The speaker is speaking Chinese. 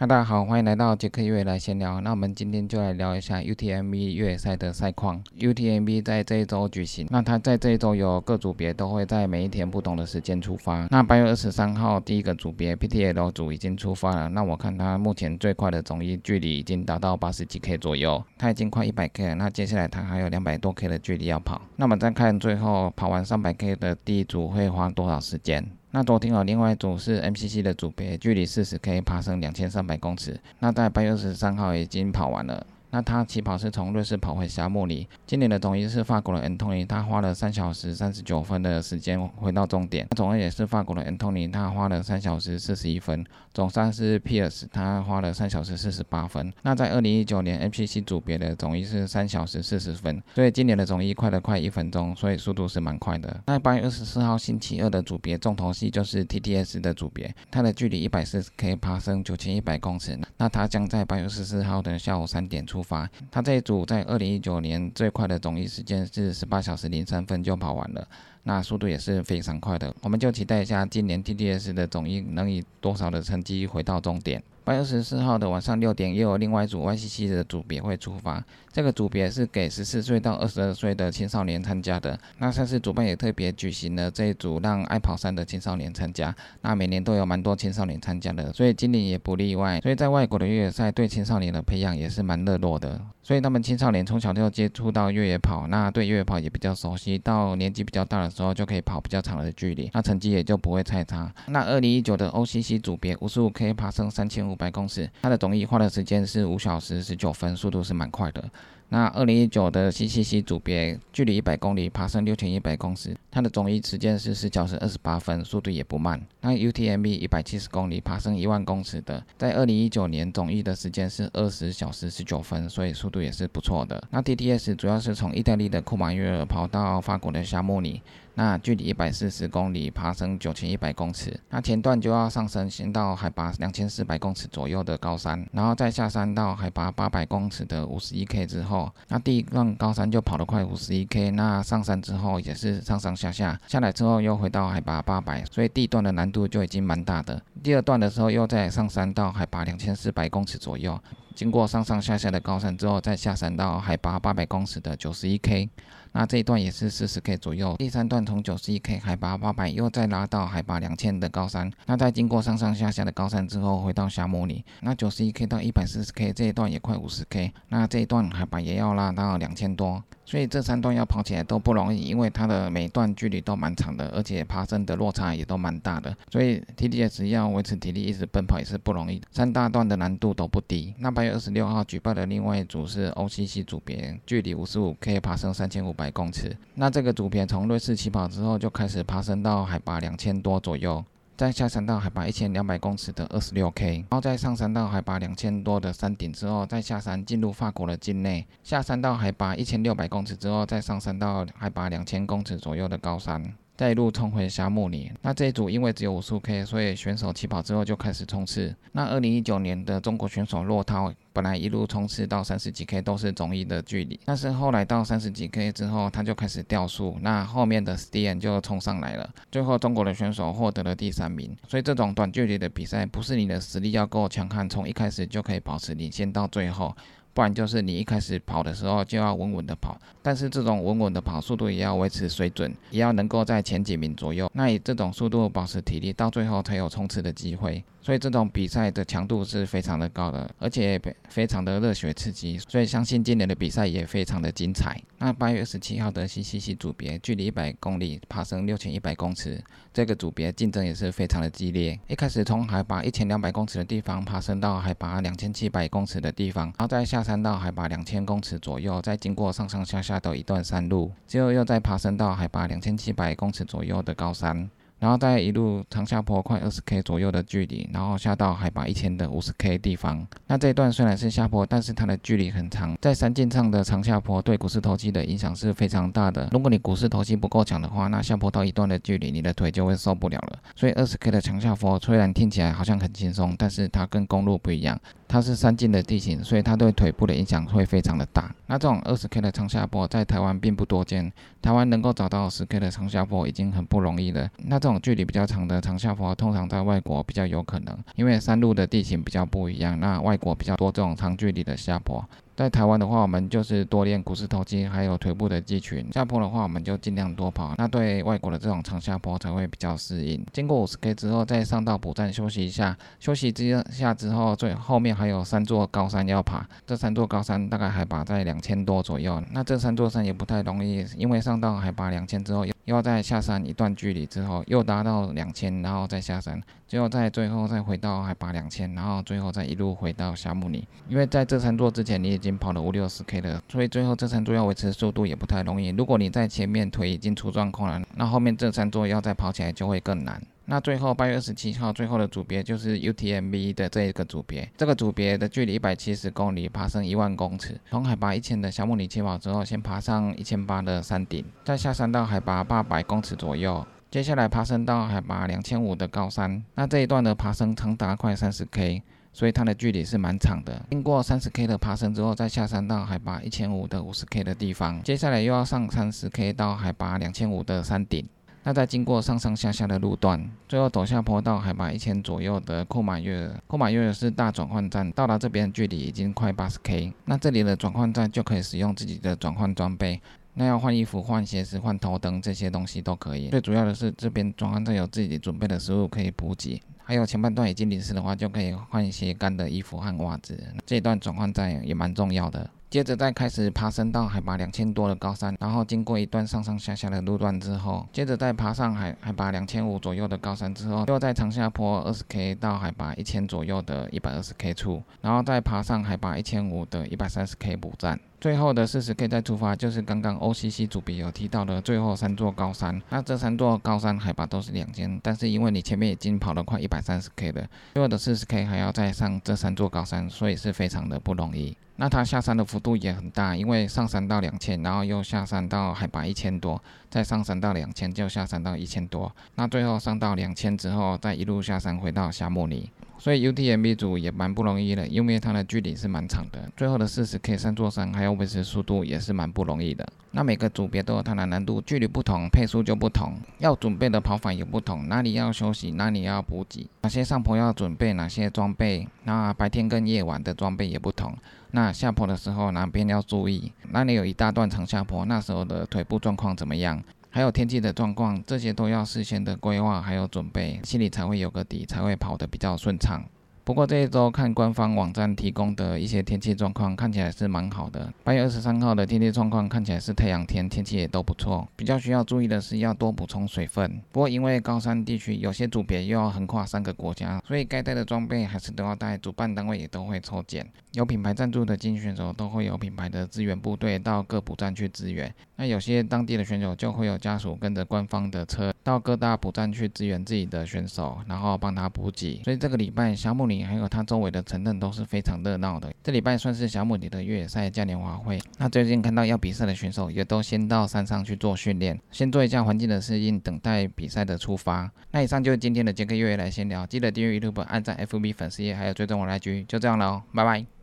嗨，大家好，欢迎来到杰克越野来闲聊。那我们今天就来聊一下 UTMB 越野赛的赛况。UTMB 在这一周举行，那它在这一周有各组别都会在每一天不同的时间出发。那八月二十三号第一个组别 PTL 组已经出发了。那我看它目前最快的总一距离已经达到八十几 K 左右，它已经快一百 K 了。那接下来它还有两百多 K 的距离要跑。那我们再看最后跑完三百 K 的第一组会花多少时间？那昨天啊另外一组是 MCC 的组别，距离四十 K 爬升两千三百公尺。那在八月二十三号已经跑完了。那他起跑是从瑞士跑回沙漠里。今年的总一是法国的 Antony，他花了三小时三十九分的时间回到终点。总二也是法国的 Antony，他花了三小时四十一分。总三是 Pierce，他花了三小时四十八分。那在二零一九年 MCC 组别的总一是三小时四十分，所以今年的总一快了快一分钟，所以速度是蛮快的。那八月二十四号星期二的组别重头戏就是 TTS 的组别，它的距离一百四十 K 爬升九千一百公尺。那它将在八月二十四号的下午三点出。发，他这一组在二零一九年最快的总一时间是十八小时零三分就跑完了，那速度也是非常快的。我们就期待一下今年 TTS 的总一能以多少的成绩回到终点。八月十四号的晚上六点，又有另外一组 YCC 的组别会出发。这个组别是给十四岁到二十二岁的青少年参加的。那赛事主办也特别举行了这一组让爱跑山的青少年参加。那每年都有蛮多青少年参加的，所以今年也不例外。所以在外国的越野赛对青少年的培养也是蛮热络的。所以他们青少年从小就接触到越野跑，那对越野跑也比较熟悉。到年纪比较大的时候，就可以跑比较长的距离，那成绩也就不会太差。那二零一九的 OCC 组别五十五 K 爬升三千五百公尺，它的总一花的时间是五小时十九分，速度是蛮快的。那二零一九的 CCC 组别，距离一百公里爬升六千一百公尺，它的总一时间是十小时二十八分，速度也不慢。那 UTMB 一百七十公里爬升一万公尺的，在二零一九年总一的时间是二十小时十九分，所以速度也是不错的。那 TTS 主要是从意大利的库马约尔跑到法国的夏莫尼。那距离一百四十公里，爬升九千一百公尺。那前段就要上升，先到海拔两千四百公尺左右的高山，然后再下山到海拔八百公尺的五十一 K 之后，那第一段高山就跑得快五十一 K。那上山之后也是上上下下，下来之后又回到海拔八百，所以第一段的难度就已经蛮大的。第二段的时候又在上山到海拔两千四百公尺左右，经过上上下下的高山之后，再下山到海拔八百公尺的九十一 K。那这一段也是四十 K 左右，第三段从九十一 K 海拔八百，又再拉到海拔两千的高山。那在经过上上下下的高山之后，回到霞摩里。那九十一 K 到一百四十 K 这一段也快五十 K，那这一段海拔也要拉到两千多。所以这三段要跑起来都不容易，因为它的每段距离都蛮长的，而且爬升的落差也都蛮大的。所以 TDS 要维持体力一直奔跑也是不容易。三大段的难度都不低。那八月二十六号举办的另外一组是 OCC 组别，距离五十五 K 爬升三千五百公尺。那这个组别从瑞士起跑之后就开始爬升到海拔两千多左右。再下山到海拔一千两百公尺的二十六 K，然后再上山到海拔两千多的山顶之后，再下山进入法国的境内，下山到海拔一千六百公尺之后，再上山到海拔两千公尺左右的高山，再一路冲回沙漠里。那这一组因为只有五十 K，所以选手起跑之后就开始冲刺。那二零一九年的中国选手骆涛。本来一路冲刺到三十几 K 都是总一的距离，但是后来到三十几 K 之后，他就开始掉速，那后面的 s t e n 就冲上来了，最后中国的选手获得了第三名。所以这种短距离的比赛，不是你的实力要够强悍，从一开始就可以保持领先到最后，不然就是你一开始跑的时候就要稳稳的跑，但是这种稳稳的跑速度也要维持水准，也要能够在前几名左右，那以这种速度保持体力，到最后才有冲刺的机会。所以这种比赛的强度是非常的高的，而且非常的热血刺激，所以相信今年的比赛也非常的精彩。那八月二十七号的 CCC 组别，距离一百公里，爬升六千一百公尺，这个组别竞争也是非常的激烈。一开始从海拔一千两百公尺的地方爬升到海拔两千七百公尺的地方，然后再下山到海拔两千公尺左右，再经过上上下下的一段山路，最后又再爬升到海拔两千七百公尺左右的高山。然后再一路长下坡，快二十 K 左右的距离，然后下到海拔一千的五十 K 地方。那这一段虽然是下坡，但是它的距离很长，在山径上的长下坡对股四头肌的影响是非常大的。如果你股四头肌不够强的话，那下坡到一段的距离，你的腿就会受不了了。所以二十 K 的长下坡虽然听起来好像很轻松，但是它跟公路不一样。它是山径的地形，所以它对腿部的影响会非常的大。那这种二十 K 的长下坡在台湾并不多见，台湾能够找到十 K 的长下坡已经很不容易了。那这种距离比较长的长下坡，通常在外国比较有可能，因为山路的地形比较不一样。那外国比较多这种长距离的下坡。在台湾的话，我们就是多练股四头肌，还有腿部的肌群。下坡的话，我们就尽量多跑。那对外国的这种长下坡才会比较适应。经过五十 K 之后，再上到补站休息一下。休息之下之后，最后面还有三座高山要爬。这三座高山大概海拔在两千多左右。那这三座山也不太容易，因为上到海拔两千之后。又要在下山一段距离之后，又达到两千，然后再下山，最后在最后再回到海拔两千，然后最后再一路回到夏目里。因为在这三座之前你已经跑了五六十 K 了，所以最后这三座要维持速度也不太容易。如果你在前面腿已经出状况了，那后面这三座要再跑起来就会更难。那最后八月二十七号最后的组别就是 UTMB 的这一个组别，这个组别的距离一百七十公里，爬升一万公尺，从海拔一千的小木里起跑之后，先爬上一千八的山顶，再下山到海拔八百公尺左右，接下来爬升到海拔两千五的高山。那这一段的爬升长达快三十 K，所以它的距离是蛮长的。经过三十 K 的爬升之后，再下山到海拔一千五的五十 K 的地方，接下来又要上三十 K 到海拔两千五的山顶。那在经过上上下下的路段，最后走下坡到海拔一千左右的库马约尔，库马约尔是大转换站，到达这边距离已经快八十 K。那这里的转换站就可以使用自己的转换装备，那要换衣服、换鞋子、换头灯这些东西都可以。最主要的是这边转换站有自己准备的食物可以补给，还有前半段已经淋湿的话，就可以换一些干的衣服和袜子。这一段转换站也蛮重要的。接着再开始爬升到海拔两千多的高山，然后经过一段上上下下的路段之后，接着再爬上海海拔两千五左右的高山之后，又在长下坡二十 K 到海拔一千左右的一百二十 K 处，然后再爬上海拔一千五的一百三十 K 补站。最后的四十 K 再出发，就是刚刚 OCC 主笔有提到的最后三座高山。那这三座高山海拔都是两千，但是因为你前面已经跑了快一百三十 K 了，最后的四十 K 还要再上这三座高山，所以是非常的不容易。那它下山的幅度也很大，因为上山到两千，然后又下山到海拔一千多，再上山到两千，就下山到一千多。那最后上到两千之后，再一路下山回到夏目里。所以 UTMB 组也蛮不容易的，因为它的距离是蛮长的，最后的四十 K 三座山还要维持速度也是蛮不容易的。那每个组别都有它的难度，距离不同，配速就不同，要准备的跑法也不同，哪里要休息，哪里要补给，哪些上坡要准备哪些装备，那白天跟夜晚的装备也不同。那下坡的时候哪边要注意？那里有一大段长下坡，那时候的腿部状况怎么样？还有天气的状况，这些都要事先的规划还有准备，心里才会有个底，才会跑得比较顺畅。不过这一周看官方网站提供的一些天气状况，看起来是蛮好的。八月二十三号的天气状况看起来是太阳天，天气也都不错。比较需要注意的是要多补充水分。不过因为高山地区有些组别又要横跨三个国家，所以该带的装备还是都要带。主办单位也都会抽检，有品牌赞助的精英选手都会有品牌的支援部队到各补站去支援。那有些当地的选手就会有家属跟着官方的车到各大补站去支援自己的选手，然后帮他补给。所以这个礼拜小木林。还有他周围的城镇都是非常热闹的。这礼拜算是小母里的越野赛嘉年华会。那最近看到要比赛的选手也都先到山上去做训练，先做一下环境的适应，等待比赛的出发。那以上就是今天的杰克越野来闲聊，记得订阅 YouTube、按赞 FB 粉丝页，还有追踪我来局，就这样了哦，拜拜。